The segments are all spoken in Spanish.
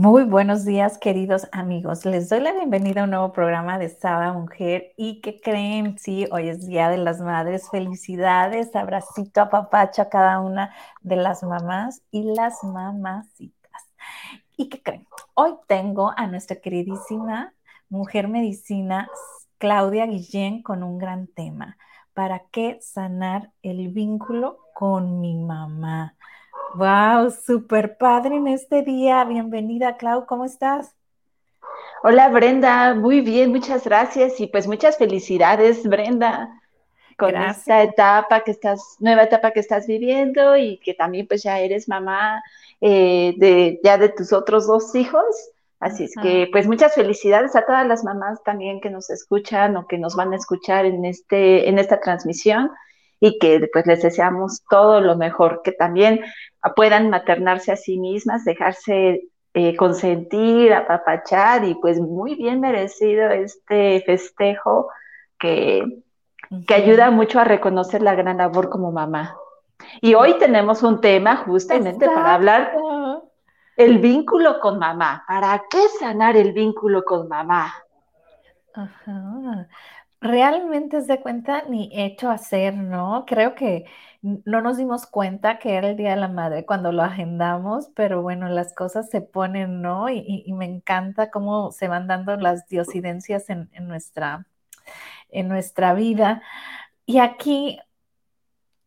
Muy buenos días, queridos amigos. Les doy la bienvenida a un nuevo programa de Sada Mujer. ¿Y qué creen? Sí, hoy es Día de las Madres. Felicidades, abracito a papacho a cada una de las mamás y las mamacitas. ¿Y qué creen? Hoy tengo a nuestra queridísima mujer medicina, Claudia Guillén, con un gran tema. ¿Para qué sanar el vínculo con mi mamá? Wow, súper padre en este día. Bienvenida, Clau, ¿cómo estás? Hola, Brenda, muy bien, muchas gracias y pues muchas felicidades, Brenda, con esta etapa que estás, nueva etapa que estás viviendo y que también pues ya eres mamá eh, de ya de tus otros dos hijos. Así es que, pues muchas felicidades a todas las mamás también que nos escuchan o que nos van a escuchar en este, en esta transmisión y que pues les deseamos todo lo mejor, que también puedan maternarse a sí mismas, dejarse eh, consentir, apapachar y pues muy bien merecido este festejo que, que ayuda mucho a reconocer la gran labor como mamá. Y hoy tenemos un tema justamente para hablar el vínculo con mamá. ¿Para qué sanar el vínculo con mamá? Ajá realmente es de cuenta ni hecho hacer, ¿no? Creo que no nos dimos cuenta que era el Día de la Madre cuando lo agendamos, pero bueno, las cosas se ponen, ¿no? Y, me encanta cómo se van dando las diosidencias en, nuestra, en nuestra vida. Y aquí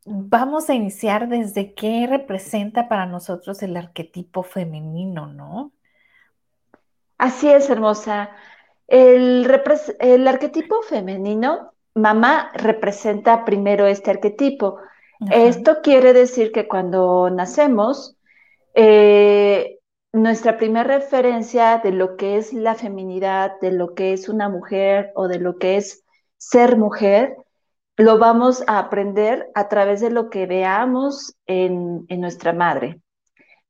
vamos a iniciar desde qué representa para nosotros el arquetipo femenino, ¿no? Así es, hermosa. El, arquetipo femenino, mamá representa primero este arquetipo. Esto quiere decir que cuando nacemos, eh, nuestra primera referencia de lo que es la feminidad, de lo que es una mujer o de lo que es ser mujer, lo vamos a aprender a través de lo que veamos en nuestra madre.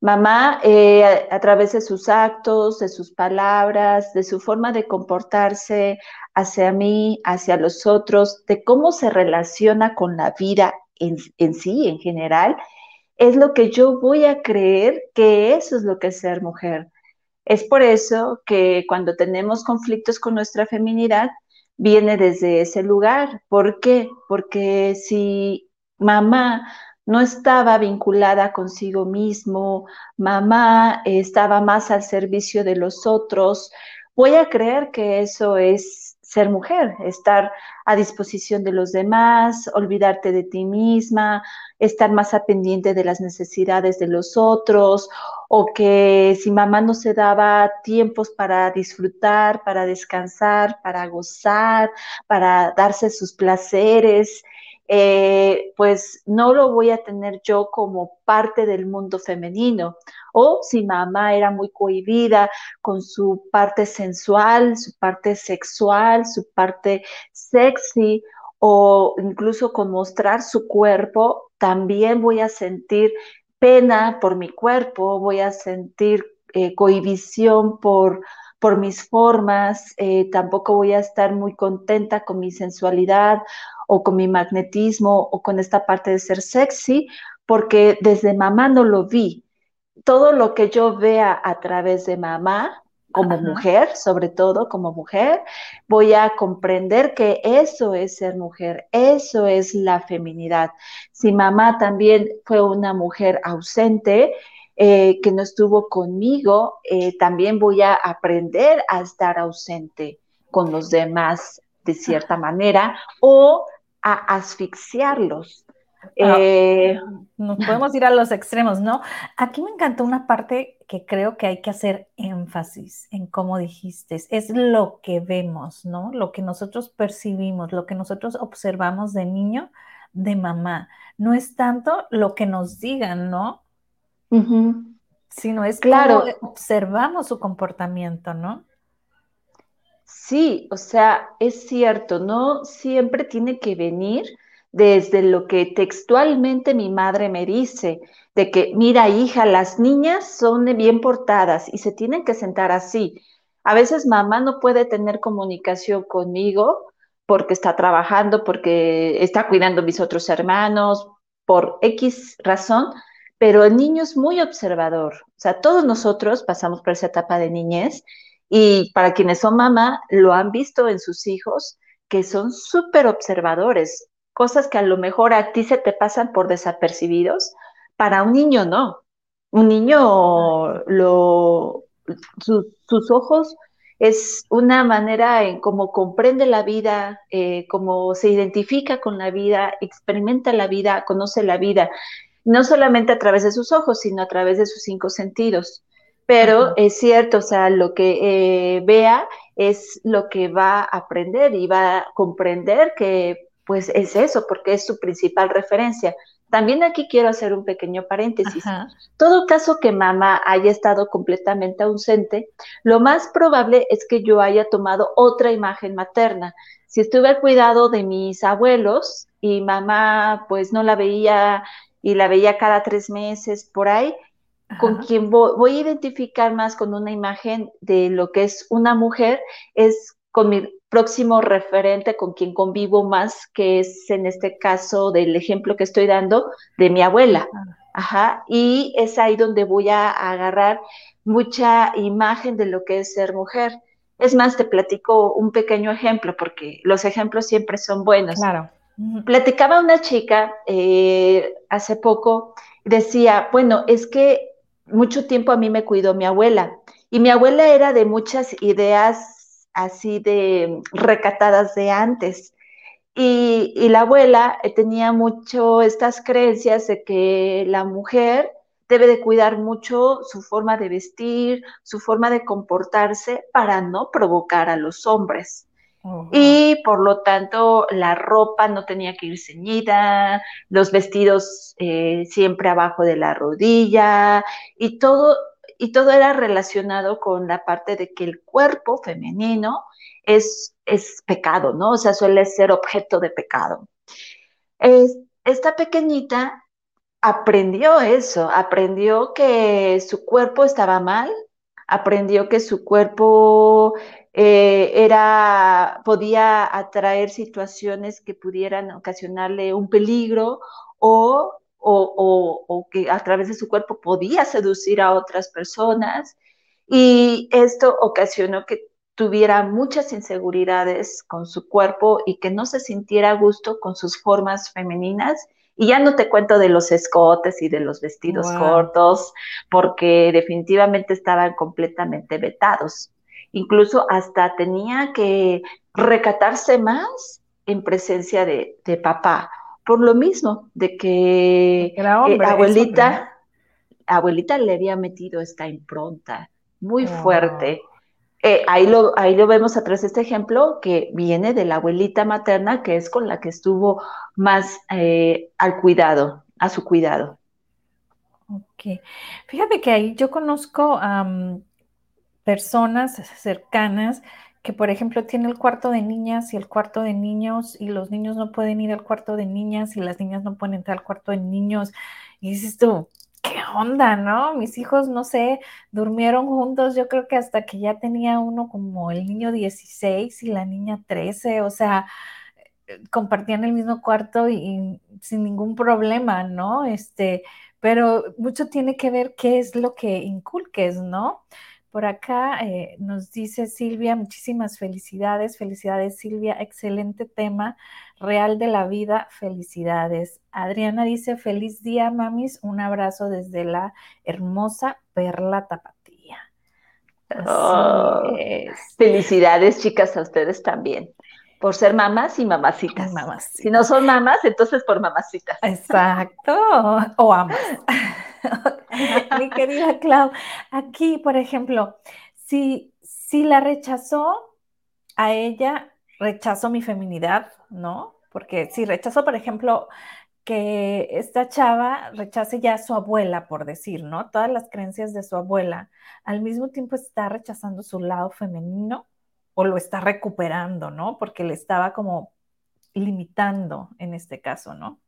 Mamá, eh, a, través de sus actos, de sus palabras, de su forma de comportarse hacia mí, hacia los otros, de cómo se relaciona con la vida en, en sí, en general, es lo que yo voy a creer que eso es lo que es ser mujer. Es por eso que cuando tenemos conflictos con nuestra feminidad, viene desde ese lugar. ¿Por qué? Porque si mamá no estaba vinculada consigo mismo, mamá estaba más al servicio de los otros. Voy a creer que eso es ser mujer, estar a disposición de los demás, olvidarte de ti misma, estar más a pendiente de las necesidades de los otros, o que si mamá no se daba tiempos para disfrutar, para descansar, para gozar, para darse sus placeres, eh, pues no lo voy a tener yo como parte del mundo femenino. O si mamá era muy cohibida con su parte sensual, su parte sexual, su parte sexy, o incluso con mostrar su cuerpo, también voy a sentir pena por mi cuerpo, voy a sentir eh, cohibición por, por mis formas, eh, tampoco voy a estar muy contenta con mi sensualidad o con mi magnetismo o con esta parte de ser sexy, porque desde mamá no lo vi. Todo lo que yo vea a través de mamá, como mujer, sobre todo como mujer, voy a comprender que eso es ser mujer, eso es la feminidad. Si mamá también fue una mujer ausente, eh, que no estuvo conmigo, eh, también voy a aprender a estar ausente con los demás de cierta manera o a asfixiarlos. Ah, eh, nos podemos ir a los extremos, ¿no? Aquí me encantó una parte que creo que hay que hacer énfasis en cómo dijiste, es lo que vemos, ¿no? Lo que nosotros percibimos, lo que nosotros observamos de niño, de mamá. No es tanto lo que nos digan, ¿no? Sino es claro. observamos su comportamiento, ¿no? Sí, o sea, es cierto, no siempre tiene que venir desde lo que textualmente mi madre me dice, de que, mira, hija, las niñas son bien portadas y se tienen que sentar así. A veces mamá no puede tener comunicación conmigo porque está trabajando, porque está cuidando a mis otros hermanos, por X razón, pero el niño es muy observador. O sea, todos nosotros pasamos por esa etapa de niñez y para quienes son mamá, lo han visto en sus hijos, que son súper observadores, cosas que a lo mejor a ti se te pasan por desapercibidos, para un niño no. Un niño, sus ojos es una manera en cómo comprende la vida, eh, cómo se identifica con la vida, experimenta la vida, conoce la vida, no solamente a través de sus ojos, sino a través de sus cinco sentidos. Pero es cierto, o sea, lo que eh, vea es lo que va a aprender y va a comprender que pues es eso, porque es su principal referencia. También aquí quiero hacer un pequeño paréntesis. Todo caso que mamá haya estado completamente ausente, lo más probable es que yo haya tomado otra imagen materna. Si estuve al cuidado de mis abuelos y mamá pues no la veía y la veía cada tres meses por ahí, con quien voy, a identificar más con una imagen de lo que es una mujer es con mi próximo referente con quien convivo más, que es en este caso del ejemplo que estoy dando de mi abuela. Ajá, y es ahí donde voy a agarrar mucha imagen de lo que es ser mujer. Es más, te platico un pequeño ejemplo, porque los ejemplos siempre son buenos. Claro. Platicaba una chica eh, hace poco, decía, bueno, es que mucho tiempo a mí me cuidó mi abuela, y mi abuela era de muchas ideas así de recatadas de antes. Y, la abuela eh, tenía mucho estas creencias de que la mujer debe de cuidar mucho su forma de vestir, su forma de comportarse para no provocar a los hombres. Y por lo tanto, la ropa no tenía que ir ceñida, los vestidos eh, siempre abajo de la rodilla y todo y todo era relacionado con la parte de que el cuerpo femenino es, es pecado, ¿no? O sea, suele ser objeto de pecado. esta pequeñita aprendió eso, aprendió que su cuerpo estaba mal, aprendió que su cuerpo eh, era, podía atraer situaciones que pudieran ocasionarle un peligro o o, que a través de su cuerpo podía seducir a otras personas. Y esto ocasionó que tuviera muchas inseguridades con su cuerpo y que no se sintiera a gusto con sus formas femeninas. Y ya no te cuento de los escotes y de los vestidos cortos, porque definitivamente estaban completamente vetados. Incluso hasta tenía que recatarse más en presencia de, de papá por lo mismo, de que eh, abuelita, abuelita le había metido esta impronta muy fuerte. Eh, ahí, lo, ahí lo vemos a través de este ejemplo que viene de la abuelita materna, que es con la que estuvo más eh, al cuidado, a su cuidado. Ok. Fíjate que ahí yo conozco personas cercanas que por ejemplo tiene el cuarto de niñas y el cuarto de niños y los niños no pueden ir al cuarto de niñas y las niñas no pueden entrar al cuarto de niños. Y dices tú, ¿qué onda, no? Mis hijos, no sé, durmieron juntos, yo creo que hasta que ya tenía uno como el niño 16 y la niña 13, o sea, eh, compartían el mismo cuarto y, y sin ningún problema, ¿no? Este, pero mucho tiene que ver qué es lo que inculques, ¿no? Por acá eh, nos dice Silvia, muchísimas felicidades, felicidades Silvia, excelente tema, real de la vida, felicidades. Adriana dice, feliz día mamis, un abrazo desde la hermosa Perla Tapatía. Oh, felicidades chicas a ustedes también por ser mamás y mamacitas. Si no son mamás, entonces por mamacitas. Exacto, o amas. Mi querida Clau, aquí, por ejemplo, si, si la rechazó a ella, rechazó mi feminidad, ¿no? Porque si rechazó, por ejemplo, que esta chava rechace ya a su abuela, por decir, ¿no? Todas las creencias de su abuela, al mismo tiempo está rechazando su lado femenino o lo está recuperando, ¿no? Porque le estaba como limitando en este caso, ¿no?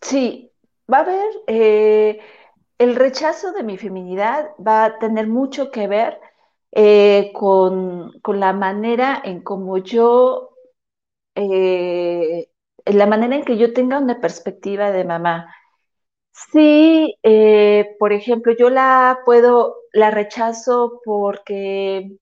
Sí, va a haber, eh, el rechazo de mi feminidad va a tener mucho que ver eh, con, la manera en cómo yo, eh, la manera en que yo tenga una perspectiva de mamá. Sí, por ejemplo, yo la puedo, la rechazo porque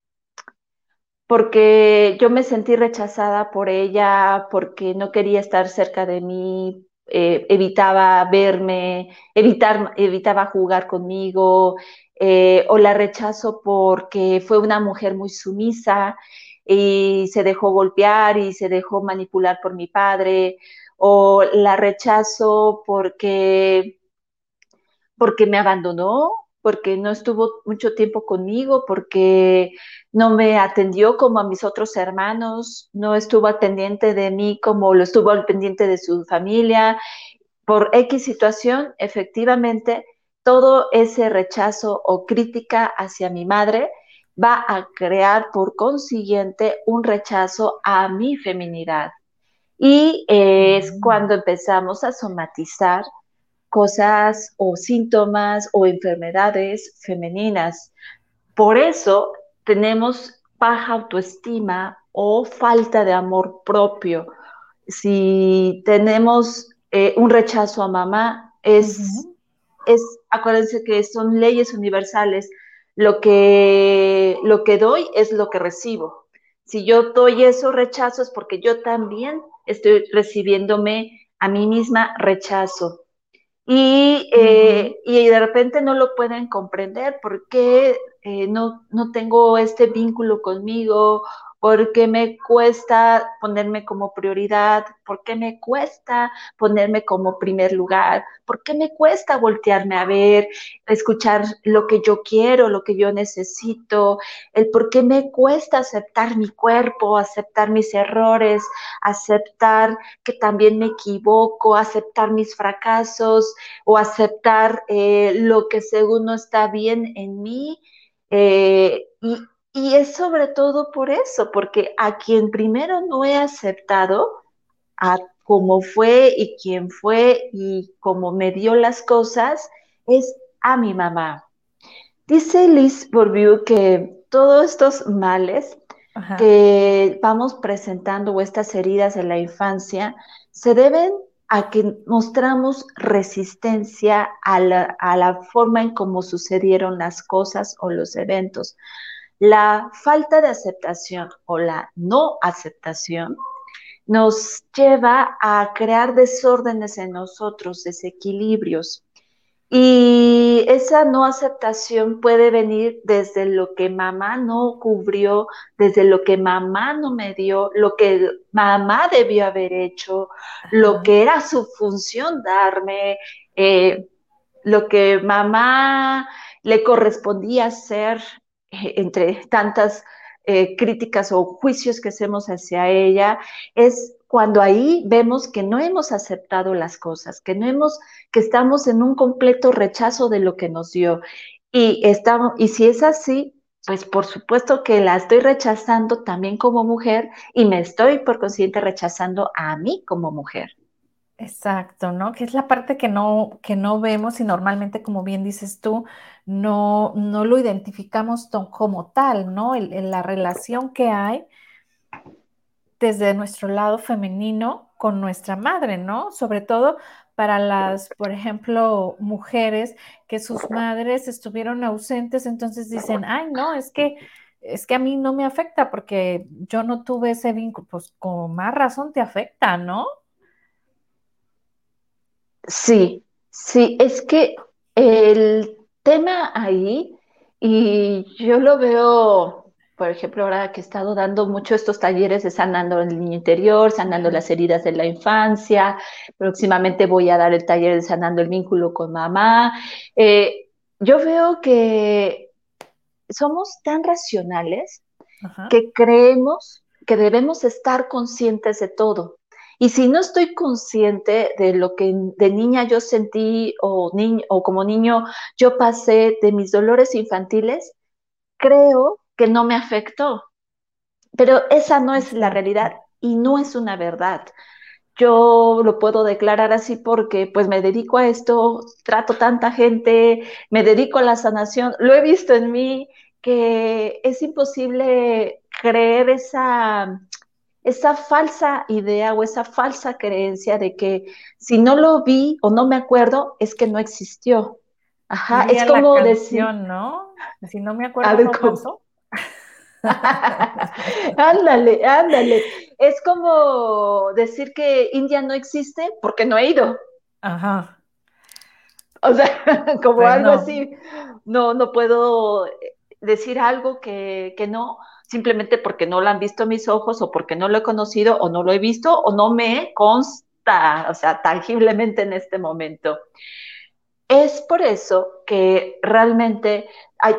porque yo me sentí rechazada por ella, porque no quería estar cerca de mí, eh, evitaba verme, evitar, evitaba jugar conmigo, eh, o la rechazo porque fue una mujer muy sumisa y se dejó golpear y se dejó manipular por mi padre, o la rechazo porque, porque me abandonó, porque no estuvo mucho tiempo conmigo, porque no me atendió como a mis otros hermanos, no estuvo al pendiente de mí como lo estuvo al pendiente de su familia. Por X situación, efectivamente, todo ese rechazo o crítica hacia mi madre va a crear por consiguiente un rechazo a mi feminidad. Y es mm. cuando empezamos a somatizar cosas o síntomas o enfermedades femeninas. Por eso tenemos baja autoestima o falta de amor propio. Si tenemos eh, un rechazo a mamá, es, es, acuérdense que son leyes universales. Lo que, lo que doy es lo que recibo. Si yo doy esos rechazos porque yo también estoy recibiéndome a mí misma rechazo. Eh, y, de repente no lo pueden comprender porque eh, no, no tengo este vínculo conmigo porque me cuesta ponerme como prioridad, porque me cuesta ponerme como primer lugar, porque me cuesta voltearme a ver, escuchar lo que yo quiero, lo que yo necesito, el por qué me cuesta aceptar mi cuerpo, aceptar mis errores, aceptar que también me equivoco, aceptar mis fracasos o aceptar eh, lo que según no está bien en mí. Eh, y, y es sobre todo por eso, porque a quien primero no he aceptado, a cómo fue y quién fue y cómo me dio las cosas, es a mi mamá. Dice Liz Bourbeau que todos estos males que vamos presentando o estas heridas de la infancia se deben a que mostramos resistencia a la, a la forma en cómo sucedieron las cosas o los eventos. La falta de aceptación o la no aceptación nos lleva a crear desórdenes en nosotros, desequilibrios. Y esa no aceptación puede venir desde lo que mamá no cubrió, desde lo que mamá no me dio, lo que mamá debió haber hecho, lo que era su función darme, eh, lo que mamá le correspondía hacer, entre tantas eh, críticas o juicios que hacemos hacia ella, es cuando ahí vemos que no hemos aceptado las cosas, que no hemos, que estamos en un completo rechazo de lo que nos dio. Y estamos, y si es así, pues por supuesto que la estoy rechazando también como mujer y me estoy por consciente rechazando a mí como mujer. Exacto, ¿no? Que es la parte que no, que no vemos y normalmente, como bien dices tú, no, no lo identificamos como tal, ¿no? la relación que hay desde nuestro lado femenino con nuestra madre, ¿no? Sobre todo para las, por ejemplo, mujeres que sus madres estuvieron ausentes, entonces dicen, ay, no, es que es que a mí no me afecta porque yo no tuve ese vínculo, pues con más razón te afecta, ¿no? Sí, sí, es que el tema ahí, y yo lo veo, por ejemplo, ahora que he estado dando mucho estos talleres de sanando el niño interior, sanando las heridas de la infancia, próximamente voy a dar el taller de sanando el vínculo con mamá, eh, yo veo que somos tan racionales que creemos que debemos estar conscientes de todo Y si no estoy consciente de lo que de niña yo sentí o, o como niño yo pasé de mis dolores infantiles, creo que no me afectó. Pero esa no es la realidad y no es una verdad. Yo lo puedo declarar así porque pues me dedico a esto, trato tanta gente, me dedico a la sanación, lo he visto en mí que es imposible creer esa esa falsa idea o esa falsa creencia de que si no lo vi o no me acuerdo es que no existió. Ajá, es como decir, ¿no? Si no me acuerdo no pasó. ándale, ándale. Es como decir que India no existe porque no he ido. Ajá. O sea, como pues algo así. No, no puedo decir algo que, que no, simplemente porque no lo han visto mis ojos o porque no lo he conocido o no lo he visto o no me consta, o sea, tangiblemente en este momento. Es por eso que realmente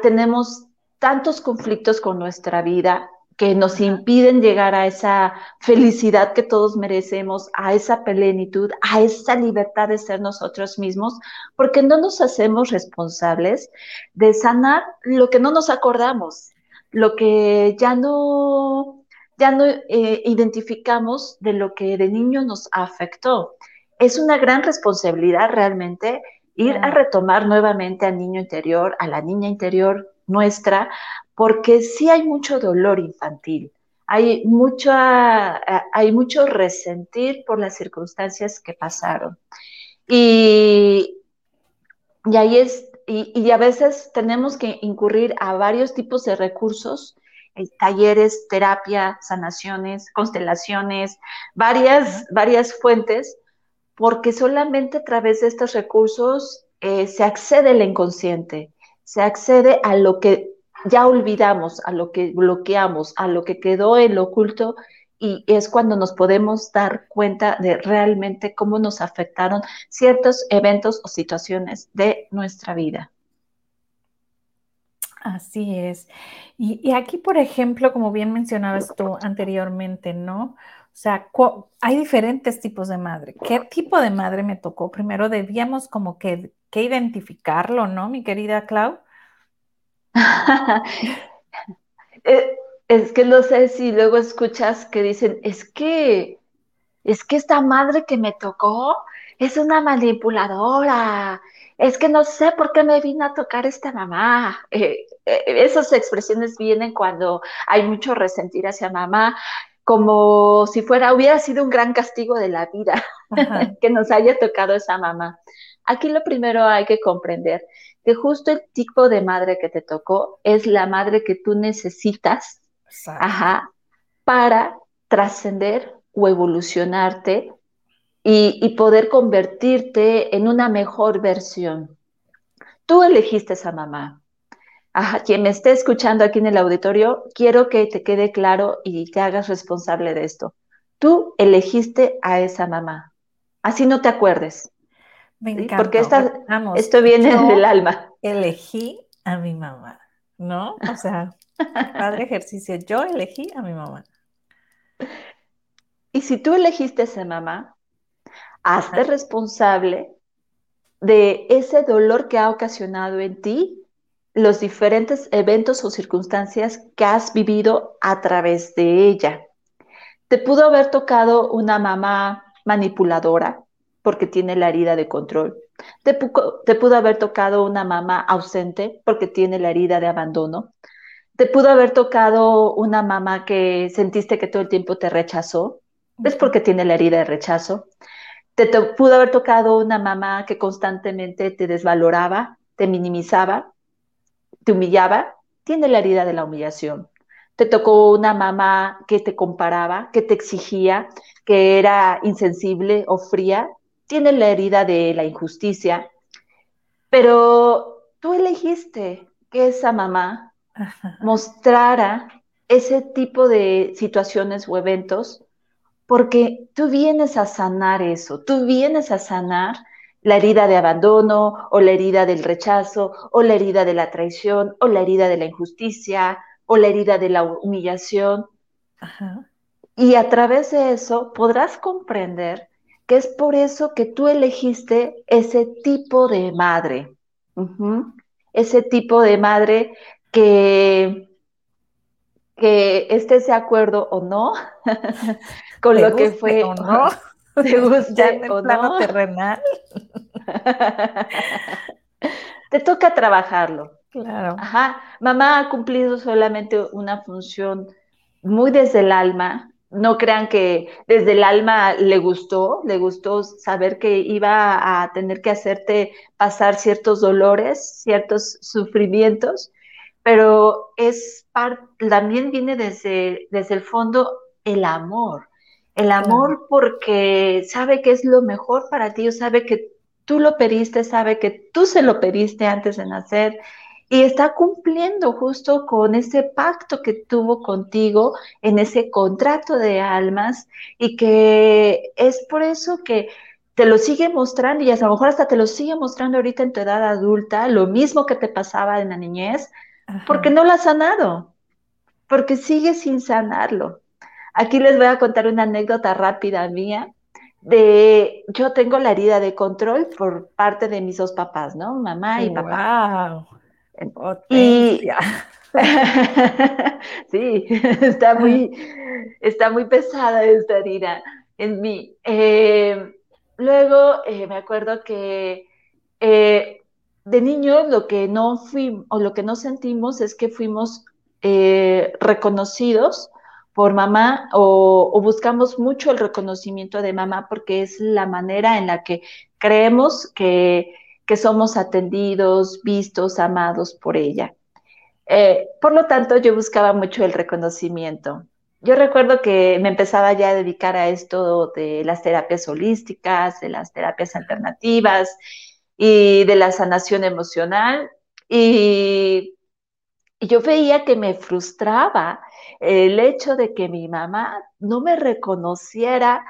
tenemos tantos conflictos con nuestra vida que nos impiden llegar a esa felicidad que todos merecemos, a esa plenitud, a esa libertad de ser nosotros mismos, porque no nos hacemos responsables de sanar lo que no nos acordamos, lo que ya no, ya no eh, identificamos de lo que de niño nos afectó. Es una gran responsabilidad realmente ir a retomar nuevamente al niño interior, a la niña interior nuestra, porque sí hay mucho dolor infantil, hay, mucha, hay mucho resentir por las circunstancias que pasaron. Y, y ahí es, y, a veces tenemos que incurrir a varios tipos de recursos, eh, talleres, terapia, sanaciones, constelaciones, varias, varias fuentes, porque solamente a través de estos recursos eh, se accede al inconsciente, se accede a lo que ya olvidamos, a lo que bloqueamos, a lo que quedó en lo oculto y es cuando nos podemos dar cuenta de realmente cómo nos afectaron ciertos eventos o situaciones de nuestra vida. Así es. Y, aquí, por ejemplo, como bien mencionabas tú anteriormente, ¿no? O sea, hay diferentes tipos de madre. ¿Qué tipo de madre me tocó? Primero debíamos como que, que identificarlo, ¿no, mi querida Clau? Eh, es que no sé si luego escuchas que dicen, es que, es que esta madre que me tocó es una manipuladora, es que no sé por qué me vino a tocar esta mamá. Eh, eh, esas expresiones vienen cuando hay mucho resentir hacia mamá, como si fuera, hubiera sido un gran castigo de la vida que nos haya tocado esa mamá. Aquí lo primero hay que comprender que justo el tipo de madre que te tocó es la madre que tú necesitas para trascender o evolucionarte y, poder convertirte en una mejor versión. Tú elegiste esa mamá. Ajá, quien me esté escuchando aquí en el auditorio, quiero que te quede claro y te hagas responsable de esto. Tú elegiste a esa mamá. Así no te acuerdes. Me encanta. Porque esto viene del alma. Elegí a mi mamá, ¿no? O sea, padre ejercicio, yo elegí a mi mamá. Y si tú elegiste a esa mamá, hazte responsable de ese dolor que ha ocasionado en ti los diferentes eventos o circunstancias que has vivido a través de ella. Te pudo haber tocado una mamá manipuladora, porque tiene la herida de control. Te, pudo haber tocado una mamá ausente porque tiene la herida de abandono. Te pudo haber tocado una mamá que sentiste que todo el tiempo te rechazó. Es porque tiene la herida de rechazo. Te, te pudo haber tocado una mamá que constantemente te desvaloraba, te minimizaba, te humillaba. Tiene la herida de la humillación. Te tocó una mamá que te comparaba, que te exigía, que era insensible o fría tiene la herida de la injusticia, pero tú elegiste que esa mamá mostrara ese tipo de situaciones o eventos porque tú vienes a sanar eso, tú vienes a sanar la herida de abandono o la herida del rechazo o la herida de la traición o la herida de la injusticia o la herida de la humillación. Y a través de eso podrás comprender que es por eso que tú elegiste ese tipo de madre. Ese tipo de madre que, que estés de acuerdo o no con lo que fue. O no. Te gusta en el plano terrenal. Te toca trabajarlo. Claro. Ajá. Mamá ha cumplido solamente una función muy desde el alma. No crean que desde el alma le gustó, le gustó saber que iba a tener que hacerte pasar ciertos dolores, ciertos sufrimientos, pero es también viene desde, desde el fondo el amor. El amor porque sabe que es lo mejor para ti, sabe que tú lo pediste, sabe que tú se lo pediste antes de nacer y está cumpliendo justo con ese pacto que tuvo contigo en ese contrato de almas y que es por eso que te lo sigue mostrando y a lo mejor hasta te lo sigue mostrando ahorita en tu edad adulta, lo mismo que te pasaba en la niñez, porque no lo has sanado, porque sigue sin sanarlo. Aquí les voy a contar una anécdota rápida mía de yo tengo la herida de control por parte de mis dos papás, ¿no? Mamá y papá. Y sí, está muy, está muy pesada esta herida en mí. Eh, luego eh, me acuerdo que eh, de niños lo que no fuimos o lo que no sentimos es que fuimos reconocidos por mamá o, buscamos mucho el reconocimiento de mamá porque es la manera en la que creemos que, somos atendidos, vistos, amados por ella. Eh, por lo tanto, yo buscaba mucho el reconocimiento. Yo recuerdo que me empezaba ya a dedicar a esto de las terapias holísticas, de las terapias alternativas y de la sanación emocional. Y, yo veía que me frustraba el hecho de que mi mamá no me reconociera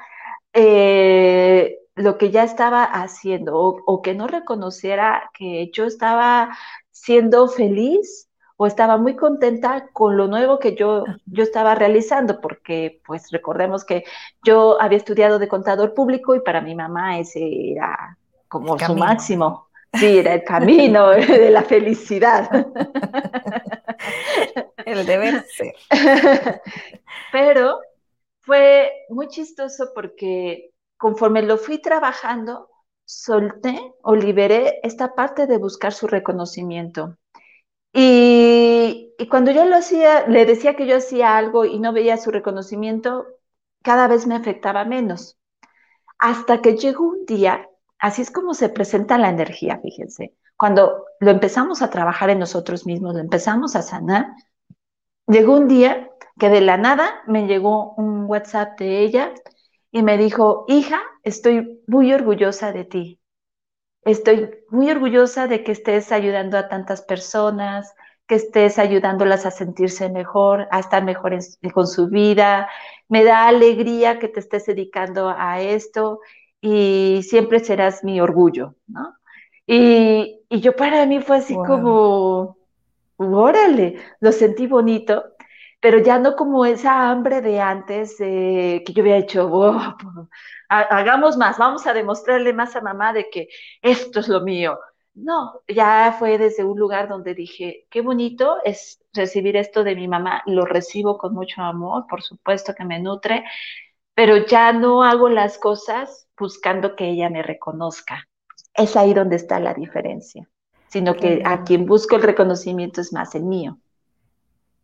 eh, lo que ya estaba haciendo o, que no reconociera que yo estaba siendo feliz o estaba muy contenta con lo nuevo que yo, yo estaba realizando, porque pues recordemos que yo había estudiado de contador público y para mi mamá ese era como su máximo. Sí, era el camino de la felicidad. El deber ser. Pero fue muy chistoso porque conforme lo fui trabajando, solté o liberé esta parte de buscar su reconocimiento. Y, y, cuando yo lo hacía, le decía que yo hacía algo y no veía su reconocimiento, cada vez me afectaba menos. Hasta que llegó un día, así es como se presenta la energía, fíjense. Cuando lo empezamos a trabajar en nosotros mismos, lo empezamos a sanar, Llegó un día que de la nada me llegó un WhatsApp de ella y me dijo, hija, estoy muy orgullosa de ti. Estoy muy orgullosa de que estés ayudando a tantas personas, que estés ayudándolas a sentirse mejor, a estar mejor con su vida. Me da alegría que te estés dedicando a esto y siempre serás mi orgullo, ¿no? Y, yo para mí fue así como, órale, lo sentí bonito, pero ya no como esa hambre de antes que yo había hecho, hagamos más, vamos a demostrarle más a mamá de que esto es lo mío. No, ya fue desde un lugar donde dije, qué bonito es recibir esto de mi mamá, lo recibo con mucho amor, por supuesto que me nutre, pero ya no hago las cosas buscando que ella me reconozca. Es ahí donde está la diferencia sino que a quien busco el reconocimiento es más el mío.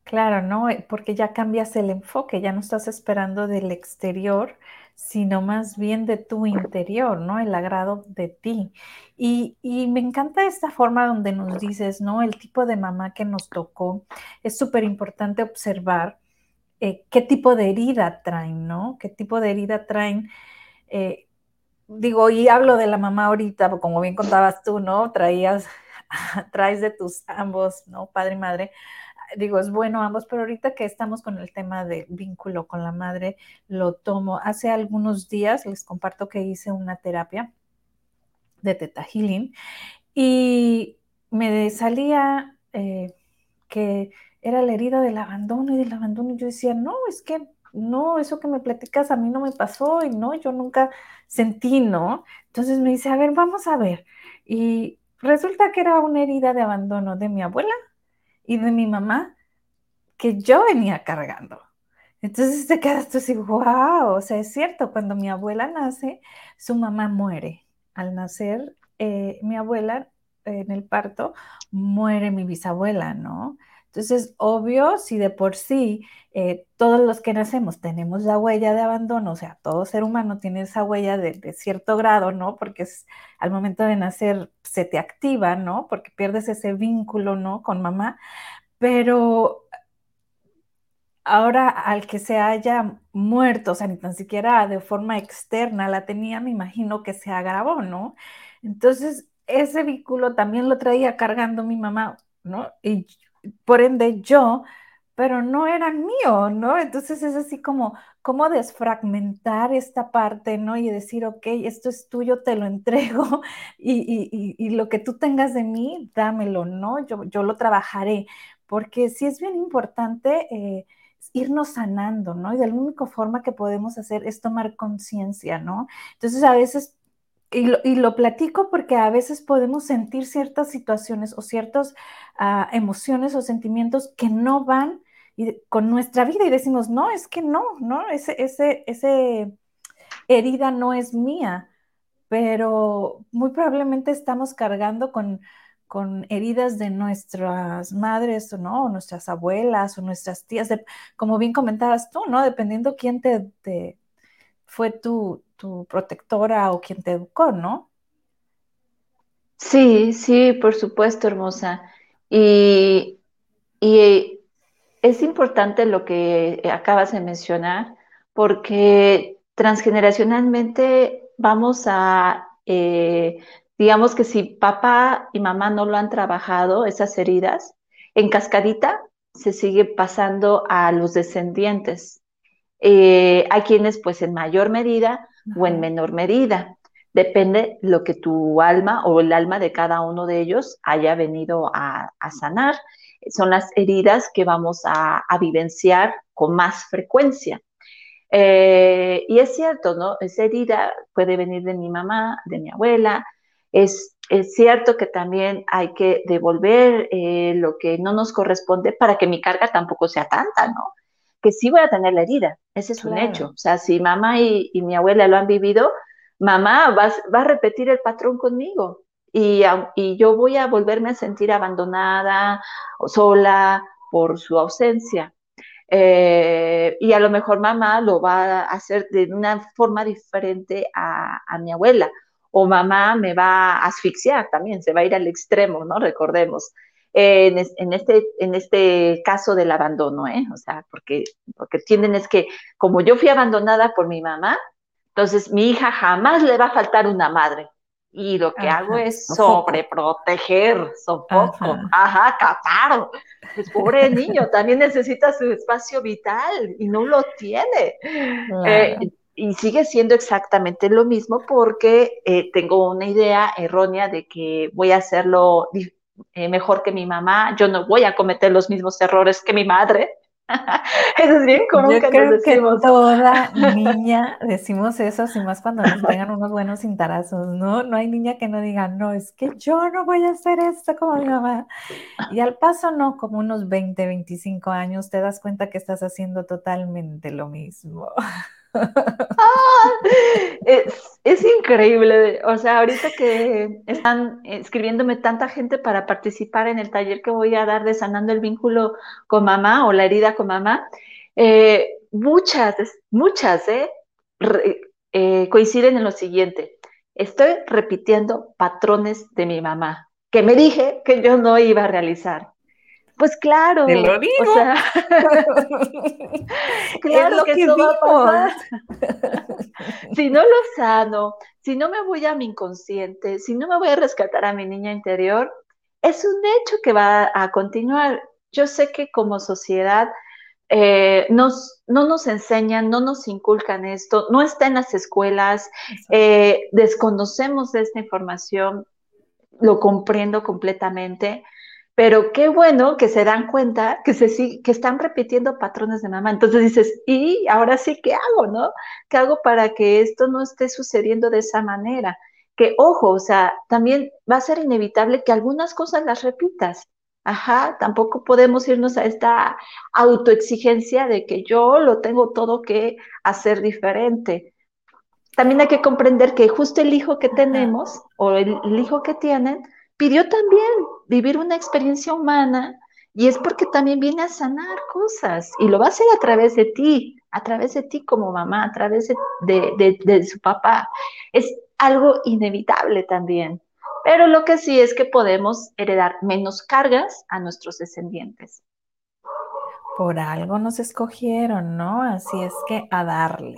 Claro, ¿no? Porque ya cambias el enfoque, ya no estás esperando del exterior, sino más bien de tu interior, ¿no? El agrado de ti. Y, me encanta esta forma donde nos dices, ¿no? El tipo de mamá que nos tocó. Es súper importante observar eh, qué tipo de herida traen, ¿no? ¿Qué tipo de herida traen? Eh, digo, y hablo de la mamá ahorita, como bien contabas tú, ¿no? Traías traes de tus ambos, ¿no? Padre y madre. Digo, es bueno ambos, pero ahorita que estamos con el tema de vínculo con la madre, lo tomo. Hace algunos días les comparto que hice una terapia de Teta Healing y me salía eh, que era la herida del abandono y del abandono. Yo decía, no, es que no, eso que me platicas a mí no me pasó y no, yo nunca sentí, ¿no? Entonces me dice, a ver, vamos a ver. Y resulta que era una herida de abandono de mi abuela y de mi mamá que yo venía cargando. Entonces te quedas tú así, wow, o sea, es cierto, cuando mi abuela nace, su mamá muere. Al nacer, eh, mi abuela en el parto, muere mi bisabuela, ¿no? Entonces, obvio, si de por sí eh, todos los que nacemos tenemos la huella de abandono, o sea, todo ser humano tiene esa huella de, de, cierto grado, ¿no? Porque es, al momento de nacer se te activa, ¿no? Porque pierdes ese vínculo, ¿no? Con mamá, pero ahora al que se haya muerto, o sea, ni tan siquiera de forma externa la tenía, me imagino que se agravó, ¿no? Entonces, ese vínculo también lo traía cargando mi mamá, ¿no? Y por ende yo, pero no eran mío, ¿no? Entonces es así como, como desfragmentar esta parte, ¿no? Y decir, ok, esto es tuyo, te lo entrego y, lo que tú tengas de mí, dámelo, ¿no? Yo, yo lo trabajaré, porque sí es bien importante eh, irnos sanando, ¿no? Y de la única forma que podemos hacer es tomar conciencia, ¿no? Entonces a veces y lo, platico porque a veces podemos sentir ciertas situaciones o ciertas ah, emociones o sentimientos que no van con nuestra vida y decimos, no, es que no, no, ese, ese, ese herida no es mía, pero muy probablemente estamos cargando con, con heridas de nuestras madres, ¿no? O nuestras abuelas o nuestras tías, como bien comentabas tú, ¿no? Dependiendo quién te, te fue tu, tu protectora o quien te educó, ¿no? Sí, sí, por supuesto, hermosa. Y, y es importante lo que acabas de mencionar, porque transgeneracionalmente vamos a, eh, digamos que si papá y mamá no lo han trabajado, esas heridas, en cascadita se sigue pasando a los descendientes. Eh, hay quienes pues en mayor medida o en menor medida. Depende lo que tu alma o el alma de cada uno de ellos haya venido a, sanar. Son las heridas que vamos a, vivenciar con más frecuencia. Eh, y es cierto, ¿no? Esa herida puede venir de mi mamá, de mi abuela. Es, es cierto que también hay que devolver eh, lo que no nos corresponde para que mi carga tampoco sea tanta, ¿no? Que sí voy a tener la herida, ese es un hecho. O sea, si mamá y, mi abuela lo han vivido, mamá va, va, a repetir el patrón conmigo y, y yo voy a volverme a sentir abandonada o sola por su ausencia. Eh, y a lo mejor mamá lo va a hacer de una forma diferente a, a, mi abuela. O mamá me va a asfixiar también, se va a ir al extremo, ¿no? Recordemos en, este, en este caso del abandono, ¿eh? O sea, porque, porque tienden es que como yo fui abandonada por mi mamá, entonces mi hija jamás le va a faltar una madre. Y lo que hago es sobreproteger, sofoco, ajá, ajá Pues pobre niño, también necesita su espacio vital y no lo tiene. Eh, y sigue siendo exactamente lo mismo porque eh, tengo una idea errónea de que voy a hacerlo eh, mejor que mi mamá, yo no voy a cometer los mismos errores que mi madre. eso es bien común yo que creo nos decimos. Que toda niña decimos eso, así más cuando nos pegan unos buenos cintarazos, ¿no? No hay niña que no diga, no, es que yo no voy a hacer esto como mi mamá. Y al paso, no, como unos 20, 25 años, te das cuenta que estás haciendo totalmente lo mismo. Es, increíble. O sea, ahorita que están escribiéndome tanta gente para participar en el taller que voy a dar de sanando el vínculo con mamá o la herida con mamá, eh, muchas, muchas, ¿eh? eh, coinciden en lo siguiente. Estoy repitiendo patrones de mi mamá, que me dije que yo no iba a realizar. Pues claro. Te lo digo. O sea, claro que, eso va a pasar. si no lo sano, si no me voy a mi inconsciente, si no me voy a rescatar a mi niña interior, es un hecho que va a continuar. Yo sé que como sociedad eh, nos, no nos enseñan, no nos inculcan esto, no está en las escuelas, eh, desconocemos de esta información, lo comprendo completamente pero qué bueno que se dan cuenta que, se, que están repitiendo patrones de mamá. Entonces dices, y ahora sí, ¿qué hago, no? ¿Qué hago para que esto no esté sucediendo de esa manera? Que, ojo, o sea, también va a ser inevitable que algunas cosas las repitas. Ajá, tampoco podemos irnos a esta autoexigencia de que yo lo tengo todo que hacer diferente. También hay que comprender que justo el hijo que tenemos o el hijo que tienen, pidió también vivir una experiencia humana y es porque también viene a sanar cosas y lo va a hacer a través de ti, a través de ti como mamá, a través de, su papá. Es algo inevitable también. Pero lo que sí es que podemos heredar menos cargas a nuestros descendientes. Por algo nos escogieron, ¿no? Así es que a darle.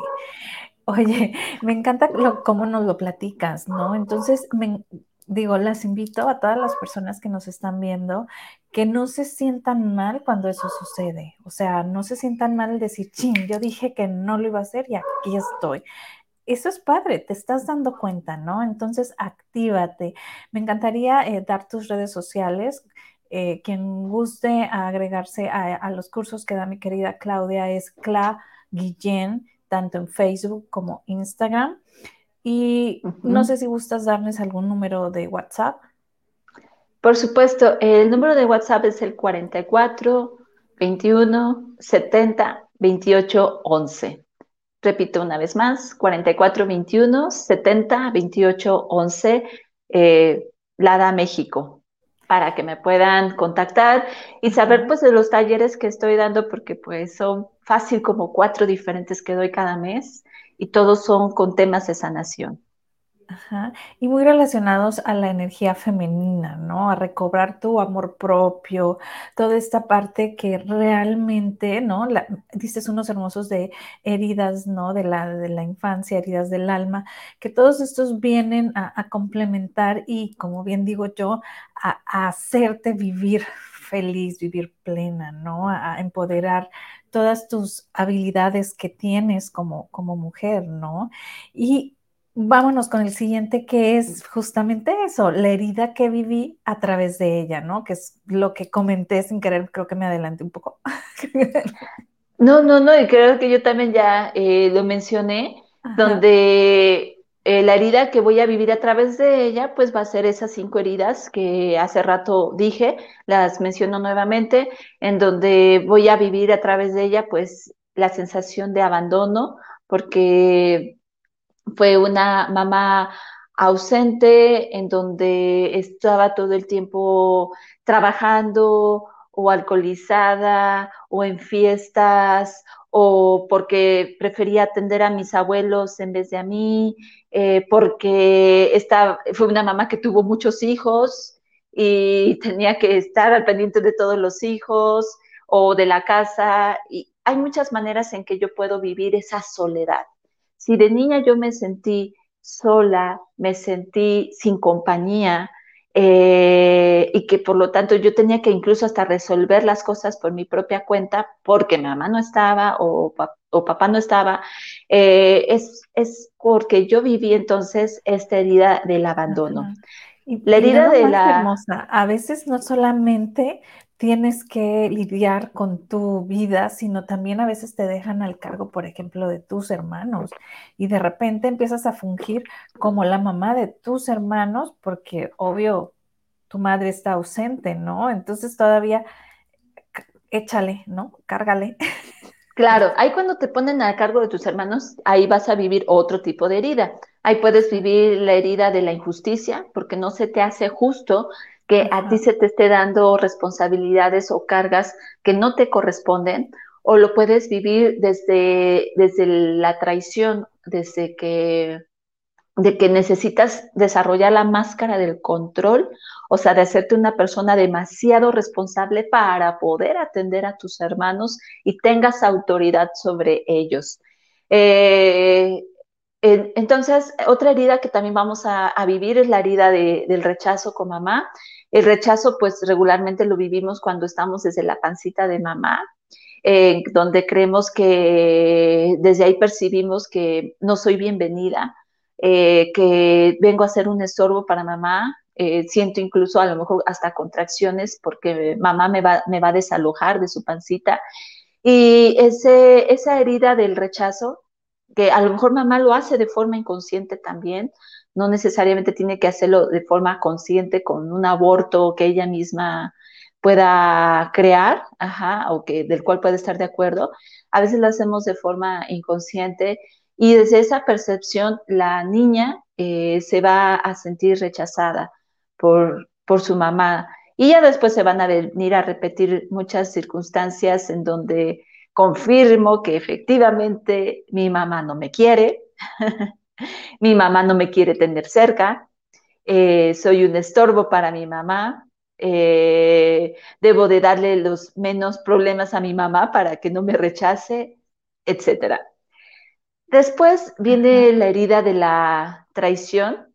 Oye, me encanta cómo nos lo platicas, ¿no? Entonces, me, digo, las invito a todas las personas que nos están viendo que no se sientan mal cuando eso sucede. O sea, no se sientan mal decir, ching, yo dije que no lo iba a hacer y aquí estoy. Eso es padre, te estás dando cuenta, ¿no? Entonces, actívate. Me encantaría eh, dar tus redes sociales. Eh, quien guste agregarse a, los cursos que da mi querida Claudia es Cla Guillén, tanto en Facebook como Instagram. Y no sé si gustas darles algún número de WhatsApp. Por supuesto, el número de WhatsApp es el 44 21 70 28 11. Repito una vez más, 44 21 70 28 11, eh, Lada México, para que me puedan contactar y saber pues de los talleres que estoy dando, porque pues son fácil como cuatro diferentes que doy cada mes y todos son con temas de sanación. Ajá. Y muy relacionados a la energía femenina, ¿no? A recobrar tu amor propio, toda esta parte que realmente, ¿no? La, dices unos hermosos de heridas, ¿no? De la, de la infancia, heridas del alma, que todos estos vienen a, complementar y, como bien digo yo, a, a, hacerte vivir feliz, vivir plena, ¿no? A, empoderar todas tus habilidades que tienes como, como mujer, ¿no? Y vámonos con el siguiente, que es justamente eso, la herida que viví a través de ella, ¿no? Que es lo que comenté sin querer, creo que me adelanté un poco. No, no, no, y creo que yo también ya eh, lo mencioné, donde eh, la herida que voy a vivir a través de ella, pues va a ser esas cinco heridas que hace rato dije, las menciono nuevamente, en donde voy a vivir a través de ella, pues la sensación de abandono, porque fue una mamá ausente, en donde estaba todo el tiempo trabajando o alcoholizada o en fiestas o porque prefería atender a mis abuelos en vez de a mí, eh, porque esta, fue una mamá que tuvo muchos hijos y tenía que estar al pendiente de todos los hijos o de la casa. Y hay muchas maneras en que yo puedo vivir esa soledad. Si de niña yo me sentí sola, me sentí sin compañía, eh, y que por lo tanto yo tenía que incluso hasta resolver las cosas por mi propia cuenta porque mamá no estaba o, papá no estaba, eh, es, es, porque yo viví entonces esta herida del abandono. la herida de la... Hermosa. A veces no solamente tienes que lidiar con tu vida, sino también a veces te dejan al cargo, por ejemplo, de tus hermanos y de repente empiezas a fungir como la mamá de tus hermanos porque obvio tu madre está ausente, ¿no? Entonces todavía échale, ¿no? Cárgale. Claro, ahí cuando te ponen a cargo de tus hermanos, ahí vas a vivir otro tipo de herida. Ahí puedes vivir la herida de la injusticia, porque no se te hace justo que a ti se te esté dando responsabilidades o cargas que no te corresponden, o lo puedes vivir desde, desde la traición, desde que, de que necesitas desarrollar la máscara del control, o sea, de hacerte una persona demasiado responsable para poder atender a tus hermanos y tengas autoridad sobre ellos. Eh, entonces, otra herida que también vamos a, vivir es la herida del rechazo con mamá. El rechazo, pues regularmente lo vivimos cuando estamos desde la pancita de mamá, eh, donde creemos que desde ahí percibimos que no soy bienvenida, eh, que vengo a ser un estorbo para mamá, eh, siento incluso a lo mejor hasta contracciones porque mamá me va, me va a desalojar de su pancita. Y ese, esa herida del rechazo, que a lo mejor mamá lo hace de forma inconsciente también, no necesariamente tiene que hacerlo de forma consciente con un aborto que ella misma pueda crear, ajá, o que del cual puede estar de acuerdo. A veces lo hacemos de forma inconsciente y desde esa percepción la niña eh, se va a sentir rechazada por, por su mamá. Y ya después se van a venir a repetir muchas circunstancias en donde confirmo que efectivamente mi mamá no me quiere, mi mamá no me quiere tener cerca, eh, soy un estorbo para mi mamá, eh, debo de darle los menos problemas a mi mamá para que no me rechace, etc. Después viene la herida de la traición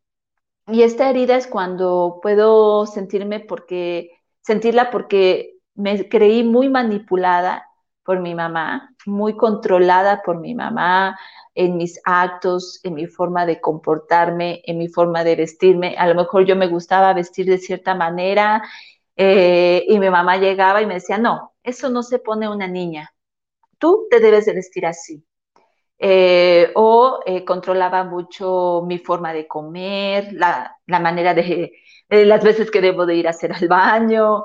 y esta herida es cuando puedo sentirme porque, sentirla porque me creí muy manipulada por mi mamá, muy controlada por mi mamá, en mis actos, en mi forma de comportarme, en mi forma de vestirme. A lo mejor yo me gustaba vestir de cierta manera eh, y mi mamá llegaba y me decía, no, eso no se pone una niña, tú te debes de vestir así. Eh, o eh, controlaba mucho mi forma de comer, la, manera de, las veces que debo de ir a hacer al baño,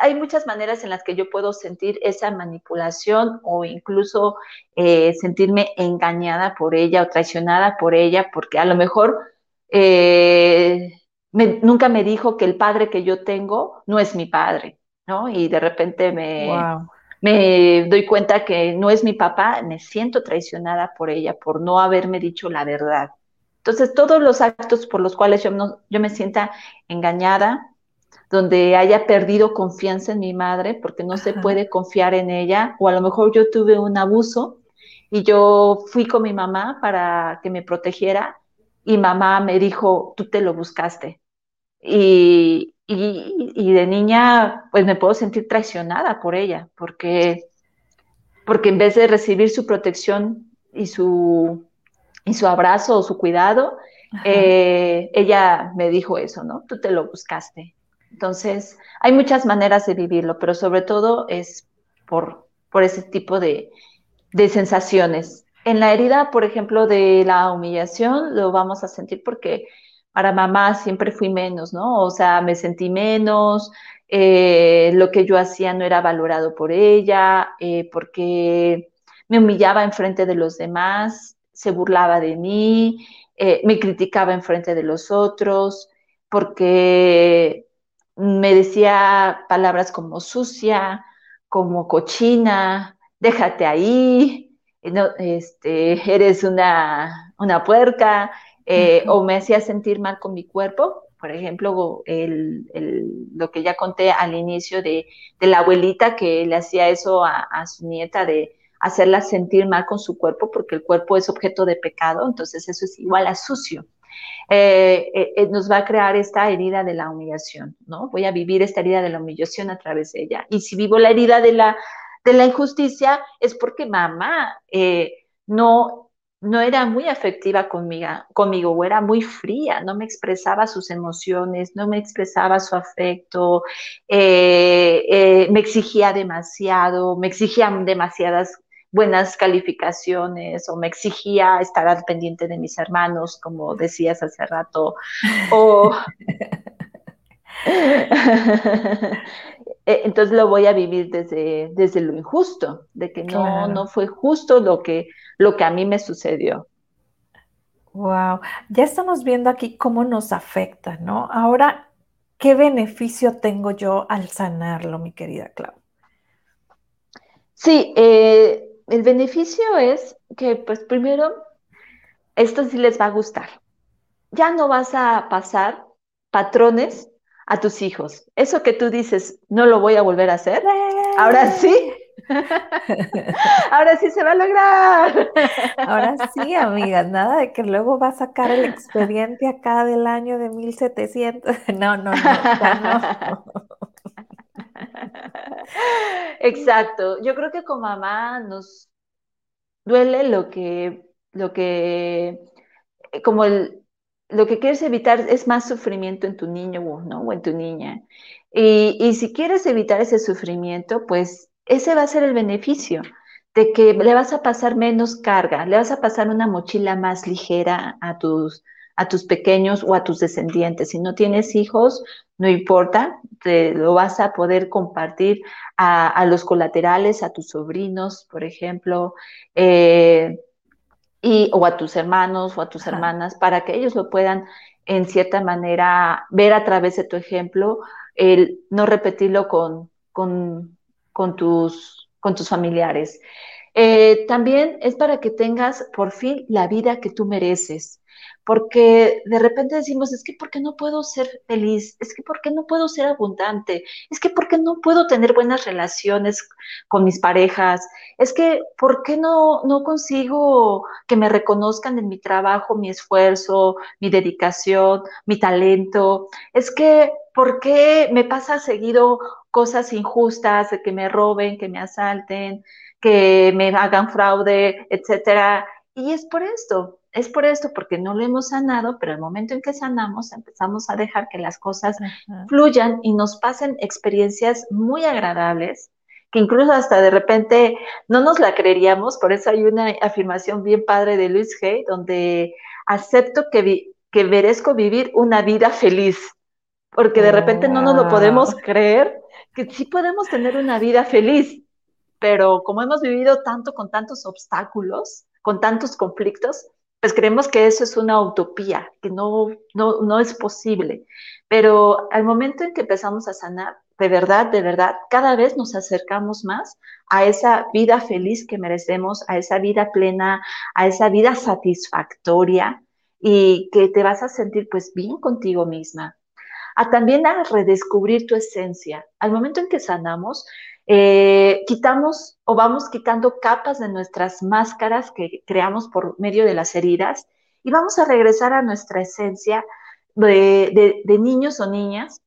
hay muchas maneras en las que yo puedo sentir esa manipulación o incluso eh, sentirme engañada por ella o traicionada por ella, porque a lo mejor eh, nunca me dijo que el padre que yo tengo no es mi padre, ¿no? Y de repente me, me doy cuenta que no es mi papá, me siento traicionada por ella, por no haberme dicho la verdad. Entonces, todos los actos por los cuales yo, yo me sienta engañada, donde haya perdido confianza en mi madre porque no se puede confiar en ella, o a lo mejor yo tuve un abuso y yo fui con mi mamá para que me protegiera y mamá me dijo, tú te lo buscaste. Y, y, de niña, pues me puedo sentir traicionada por ella, porque, porque en vez de recibir su protección y su, y su abrazo o su cuidado, eh, ella me dijo eso, ¿no? Tú te lo buscaste. Entonces, hay muchas maneras de vivirlo, pero sobre todo es por, por ese tipo de, de sensaciones. En la herida, por ejemplo, de la humillación, lo vamos a sentir porque para mamá siempre fui menos, ¿no? O sea, me sentí menos, eh, lo que yo hacía no era valorado por ella, eh, porque me humillaba en frente de los demás, se burlaba de mí, eh, me criticaba en frente de los otros, porque me decía palabras como sucia, como cochina, déjate ahí, no, este, eres una, una puerca, eh, o me hacía sentir mal con mi cuerpo. Por ejemplo, el, lo que ya conté al inicio de, de, la abuelita que le hacía eso a, a su nieta de hacerla sentir mal con su cuerpo porque el cuerpo es objeto de pecado, entonces eso es igual a sucio. Eh, eh, eh, nos va a crear esta herida de la humillación, ¿no? Voy a vivir esta herida de la humillación a través de ella. Y si vivo la herida de la, de la injusticia, es porque mamá no, no era muy afectiva conmigo, conmigo o era muy fría, no me expresaba sus emociones, no me expresaba su afecto, me exigía demasiado, me exigían demasiadas buenas calificaciones o me exigía estar al pendiente de mis hermanos, como decías hace rato, o... E, entonces lo voy a vivir desde, desde lo injusto, de que no, no fue justo lo que, lo que a mí me sucedió. Wow, ya estamos viendo aquí cómo nos afecta, ¿no? Ahora, ¿qué beneficio tengo yo al sanarlo, mi querida Clau? Sí, eh, el beneficio es que, pues primero, esto sí les va a gustar. Ya no vas a pasar patrones a tus hijos. Eso que tú dices, no lo voy a volver a hacer, ahora sí. Ahora sí se va a lograr. Ahora sí, amigas, nada de que luego va a sacar el expediente acá del año de 1700. No, no, no, no. Exacto. Yo creo que con mamá nos duele lo que, lo que, eh, como el, lo que quieres evitar es más sufrimiento en tu niño ¿no? o en tu niña. Y, y si quieres evitar ese sufrimiento, pues ese va a ser el beneficio de que le vas a pasar menos carga, le vas a pasar una mochila más ligera a tus, a tus pequeños o a tus descendientes. Si no tienes hijos, no importa, te lo vas a poder compartir a, los colaterales, a tus sobrinos, por ejemplo, eh, y, o a tus hermanos o a tus hermanas, para que ellos lo puedan en cierta manera ver a través de tu ejemplo, el no repetirlo con, con, con tus, con tus familiares. Eh, también es para que tengas por fin la vida que tú mereces porque de repente decimos, es que ¿por qué no puedo ser feliz? Es que ¿por qué no puedo ser abundante? Es que ¿por qué no puedo tener buenas relaciones con mis parejas? Es que ¿por qué no, no consigo que me reconozcan en mi trabajo, mi esfuerzo, mi dedicación, mi talento? Es que ¿por qué me pasa seguido cosas injustas, de que me roben, que me asalten, que me hagan fraude, etcétera? Y es por esto, es por esto, porque no lo hemos sanado, pero el momento en que sanamos empezamos a dejar que las cosas fluyan y nos pasen experiencias muy agradables, que incluso hasta de repente no nos la creeríamos, por eso hay una afirmación bien padre de Luis Hay, donde acepto que, que merezco vivir una vida feliz, porque de repente no nos lo podemos creer, que sí podemos tener una vida feliz, pero como hemos vivido tanto con tantos obstáculos, con tantos conflictos, pues creemos que eso es una utopía, que no, no, no es posible. Pero al momento en que empezamos a sanar, de verdad, de verdad, cada vez nos acercamos más a esa vida feliz que merecemos, a esa vida plena, a esa vida satisfactoria y que te vas a sentir pues bien contigo misma. A también a redescubrir tu esencia. Al momento en que sanamos, eh, quitamos o vamos quitando capas de nuestras máscaras que creamos por medio de las heridas y vamos a regresar a nuestra esencia de niños o niñas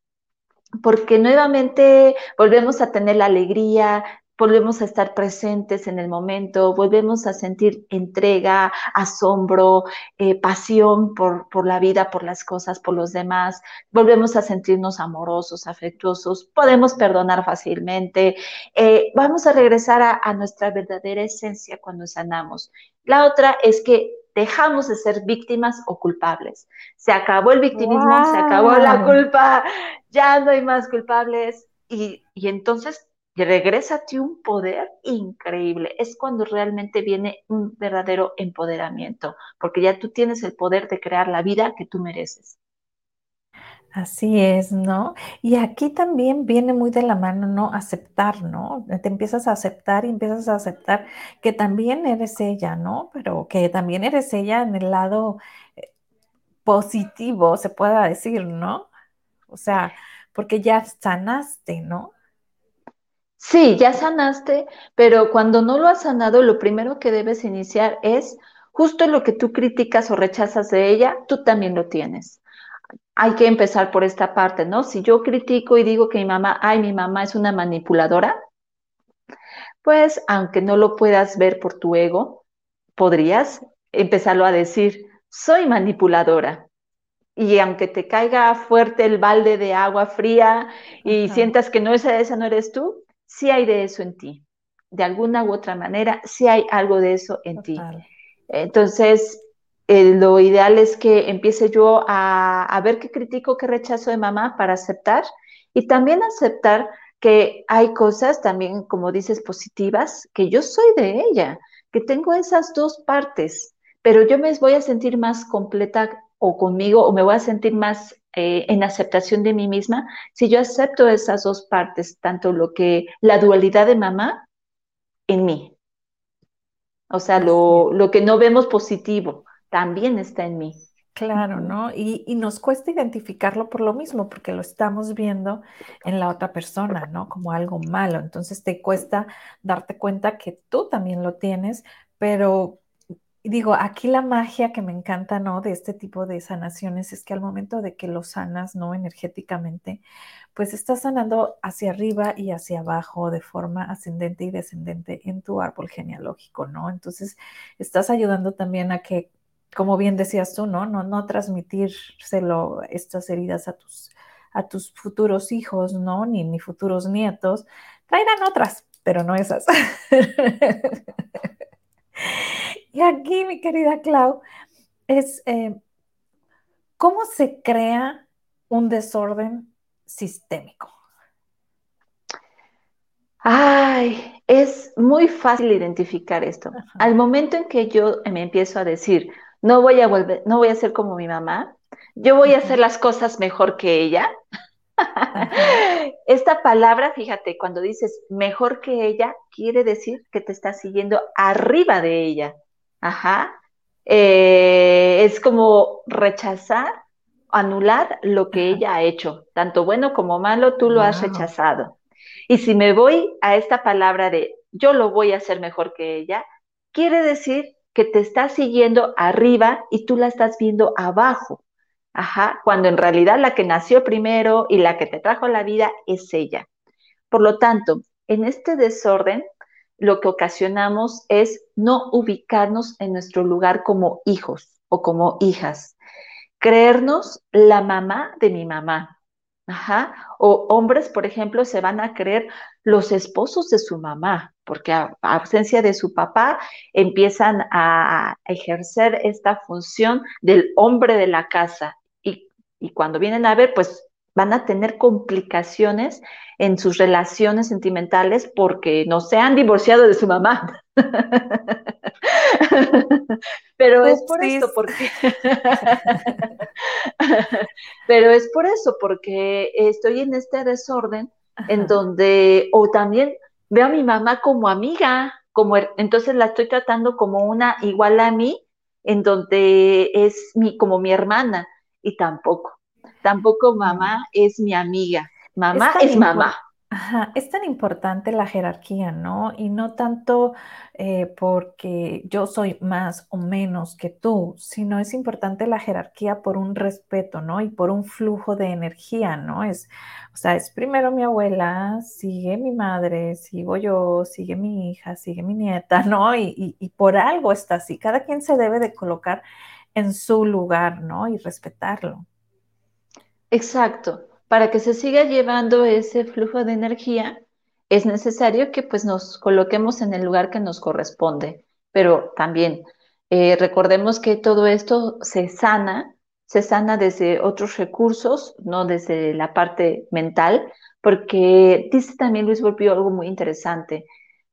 porque nuevamente volvemos a tener la alegría, volvemos a estar presentes en el momento, volvemos a sentir entrega, asombro, eh, pasión por, por, la vida, por las cosas, por los demás, volvemos a sentirnos amorosos, afectuosos, podemos perdonar fácilmente, eh, vamos a regresar a, a nuestra verdadera esencia cuando sanamos. La otra es que dejamos de ser víctimas o culpables. Se acabó el victimismo, se acabó la culpa, ya no hay más culpables y, y entonces ti un poder increíble. Es cuando realmente viene un verdadero empoderamiento, porque ya tú tienes el poder de crear la vida que tú mereces. Así es, ¿no? Y aquí también viene muy de la mano, ¿no? Aceptar, ¿no? Te empiezas a aceptar y empiezas a aceptar que también eres ella, ¿no? Pero que también eres ella en el lado eh, positivo, se pueda decir, ¿no? O sea, porque ya sanaste, ¿no? Sí, ya sanaste, pero cuando no lo has sanado, lo primero que debes iniciar es justo lo que tú criticas o rechazas de ella, tú también lo tienes. Hay que empezar por esta parte, ¿no? Si yo critico y digo que mi mamá, ay, mi mamá es una manipuladora, pues aunque no lo puedas ver por tu ego, podrías empezarlo a decir, soy manipuladora. Y aunque te caiga fuerte el balde de agua fría y sientas que no esa, esa no eres tú, sí hay de eso en ti. De alguna u otra manera, sí hay algo de eso en ti. Entonces, eh, lo ideal es que empiece yo a, a ver qué critico, qué rechazo de mamá para aceptar y también aceptar que hay cosas también, como dices, positivas, que yo soy de ella, que tengo esas dos partes, pero yo me voy a sentir más completa o conmigo o me voy a sentir más eh, en aceptación de mí misma si yo acepto esas dos partes, tanto lo que la dualidad de mamá en mí. O sea, lo, lo que no vemos positivo también está en mí. Claro, ¿no? Y, y, nos cuesta identificarlo por lo mismo, porque lo estamos viendo en la otra persona, ¿no? Como algo malo. Entonces te cuesta darte cuenta que tú también lo tienes, pero digo, aquí la magia que me encanta, ¿no? De este tipo de sanaciones es que al momento de que lo sanas, ¿no? Energéticamente, pues estás sanando hacia arriba y hacia abajo de forma ascendente y descendente en tu árbol genealógico, ¿no? Entonces, estás ayudando también a que como bien decías tú, ¿no? No, no transmitírselo estas heridas a tus, a tus futuros hijos, ¿no? Ni, ni futuros nietos. Traerán otras, pero no esas. y aquí, mi querida Clau, es eh, cómo se crea un desorden sistémico. Ay, es muy fácil identificar esto. Al momento en que yo me empiezo a decir, no voy a volver, no voy a ser como mi mamá, yo voy a hacer las cosas mejor que ella. Esta palabra, fíjate, cuando dices mejor que ella, quiere decir que te estás siguiendo arriba de ella. Ajá. Eh, es como rechazar, anular lo que ella ha hecho, tanto bueno como malo, tú lo has rechazado. Y si me voy a esta palabra de yo lo voy a hacer mejor que ella, quiere decir que te está siguiendo arriba y tú la estás viendo abajo. Ajá, cuando en realidad la que nació primero y la que te trajo la vida es ella. Por lo tanto, en este desorden, lo que ocasionamos es no ubicarnos en nuestro lugar como hijos o como hijas. Creernos la mamá de mi mamá. O hombres, por ejemplo, se van a creer los esposos de su mamá, porque a, ausencia de su papá empiezan a ejercer esta función del hombre de la casa. Y cuando vienen a ver, pues van a tener complicaciones en sus relaciones sentimentales porque no se han divorciado de su mamá. Pero es por eso, porque... Pero es por eso, porque estoy en este desorden en donde, o también veo a mi mamá como amiga, como, entonces la estoy tratando como una igual a mí, en donde es mi, como mi hermana, y tampoco. Tampoco mamá es mi amiga. Mamá es, mamá. Ajá, es tan importante la jerarquía, ¿no? Y no tanto eh, porque yo soy más o menos que tú, sino es importante la jerarquía por un respeto, ¿no? Y por un flujo de energía, ¿no? Es, o sea, es primero mi abuela, sigue mi madre, sigo yo, sigue mi hija, sigue mi nieta, ¿no? Y, y por algo está así. Cada quien se debe de colocar en su lugar, ¿no? Y respetarlo. Exacto. Para que se siga llevando ese flujo de energía, es necesario que pues nos coloquemos en el lugar que nos corresponde. Pero también eh, recordemos que todo esto se sana, se sana desde otros recursos, no desde la parte mental, porque dice también Luis Volpio algo muy interesante,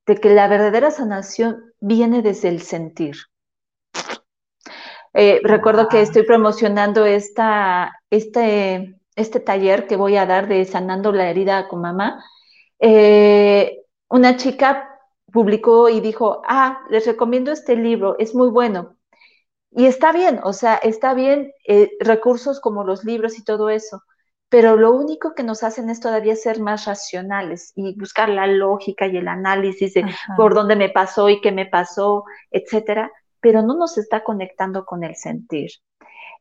de que la verdadera sanación viene desde el sentir. Eh, recuerdo que estoy promocionando esta, este, este taller que voy a dar de sanando la herida con mamá. Eh, una chica publicó y dijo, ah, les recomiendo este libro, es muy bueno. Y está bien, o sea, está bien eh, recursos como los libros y todo eso, pero lo único que nos hacen es todavía ser más racionales y buscar la lógica y el análisis de por dónde me pasó y qué me pasó, etcétera pero no nos está conectando con el sentir.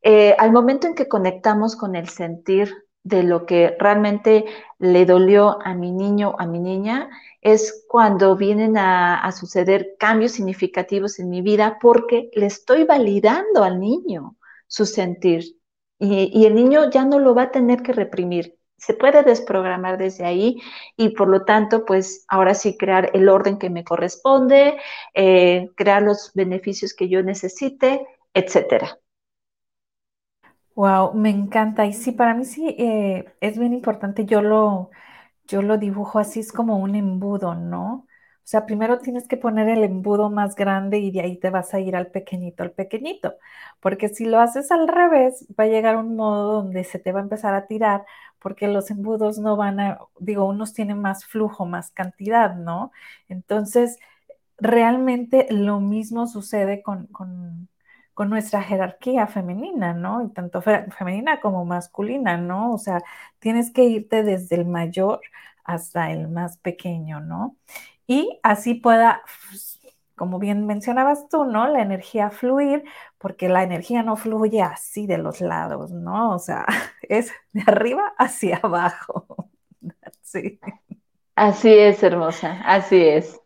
Eh, al momento en que conectamos con el sentir de lo que realmente le dolió a mi niño, a mi niña, es cuando vienen a, suceder cambios significativos en mi vida porque le estoy validando al niño su sentir. y, el niño ya no lo va a tener que reprimir, se puede desprogramar desde ahí y por lo tanto, pues ahora sí crear el orden que me corresponde, eh, crear los beneficios que yo necesite, etcétera. Wow, me encanta. Y sí, para mí sí eh, es bien importante. Yo lo, yo lo dibujo así, es como un embudo, ¿no? O sea, primero tienes que poner el embudo más grande y de ahí te vas a ir al pequeñito, al pequeñito. Porque si lo haces al revés, va a llegar un modo donde se te va a empezar a tirar, porque los embudos no van a, digo, unos tienen más flujo, más cantidad, ¿no? Entonces, realmente lo mismo sucede con, con, nuestra jerarquía femenina, ¿no? Y tanto femenina como masculina, ¿no? O sea, tienes que irte desde el mayor hasta el más pequeño, ¿no? y así pueda, como bien mencionabas tú, ¿no? La energía fluir, porque la energía no fluye así de los lados, ¿no? O sea, es de arriba hacia abajo. Sí. Así es, hermosa, así es.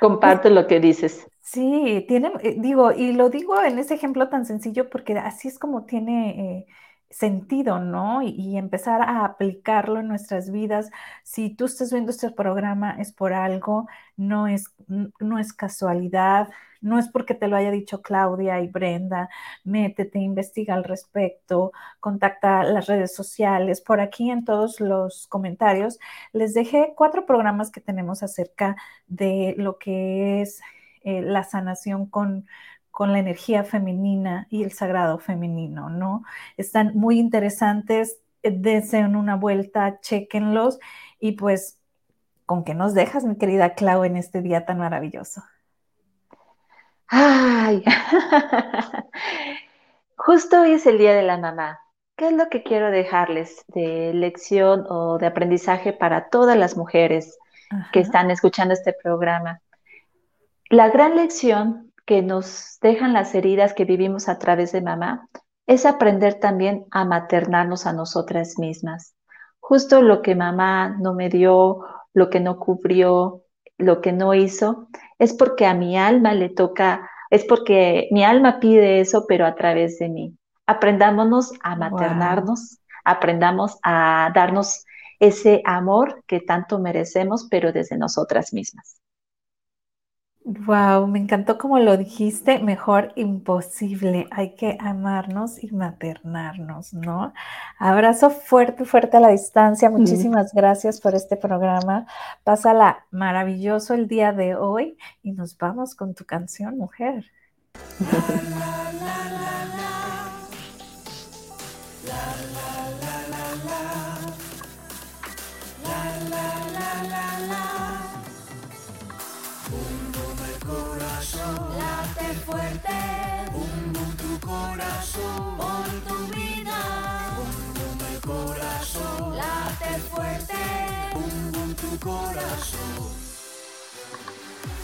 Comparto lo que dices. Sí, tiene, eh, digo, y lo digo en ese ejemplo tan sencillo porque así es como tiene eh, sentido, ¿no? Y, empezar a aplicarlo en nuestras vidas. Si tú estás viendo este programa es por algo, no es, no es casualidad, no es porque te lo haya dicho Claudia y Brenda, métete, investiga al respecto, contacta las redes sociales. Por aquí en todos los comentarios les dejé cuatro programas que tenemos acerca de lo que es eh, la sanación con, con la energía femenina y el sagrado femenino, ¿no? Están muy interesantes, eh, deseen una vuelta, chequenlos y pues, ¿con qué nos dejas, mi querida Clau, en este día tan maravilloso? Ay, justo hoy es el Día de la Mamá. ¿Qué es lo que quiero dejarles de lección o de aprendizaje para todas las mujeres Ajá. que están escuchando este programa? La gran lección que nos dejan las heridas que vivimos a través de mamá es aprender también a maternarnos a nosotras mismas. Justo lo que mamá no me dio, lo que no cubrió, lo que no hizo, es porque a mi alma le toca, es porque mi alma pide eso, pero a través de mí. Aprendámonos a maternarnos, wow. aprendamos a darnos ese amor que tanto merecemos, pero desde nosotras mismas. Wow, me encantó como lo dijiste, mejor imposible. Hay que amarnos y maternarnos, ¿no? Abrazo fuerte, fuerte a la distancia. Muchísimas mm. gracias por este programa. Pásala maravilloso el día de hoy y nos vamos con tu canción, mujer. corazón,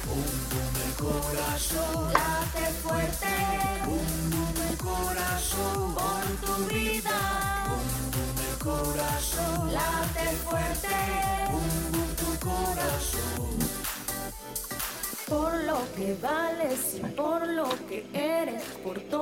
bum el corazón, late fuerte, bum el corazón, por tu vida, bum el corazón, late fuerte, bum tu corazón. Por lo que vales y por lo que eres, por todo.